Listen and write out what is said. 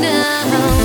now.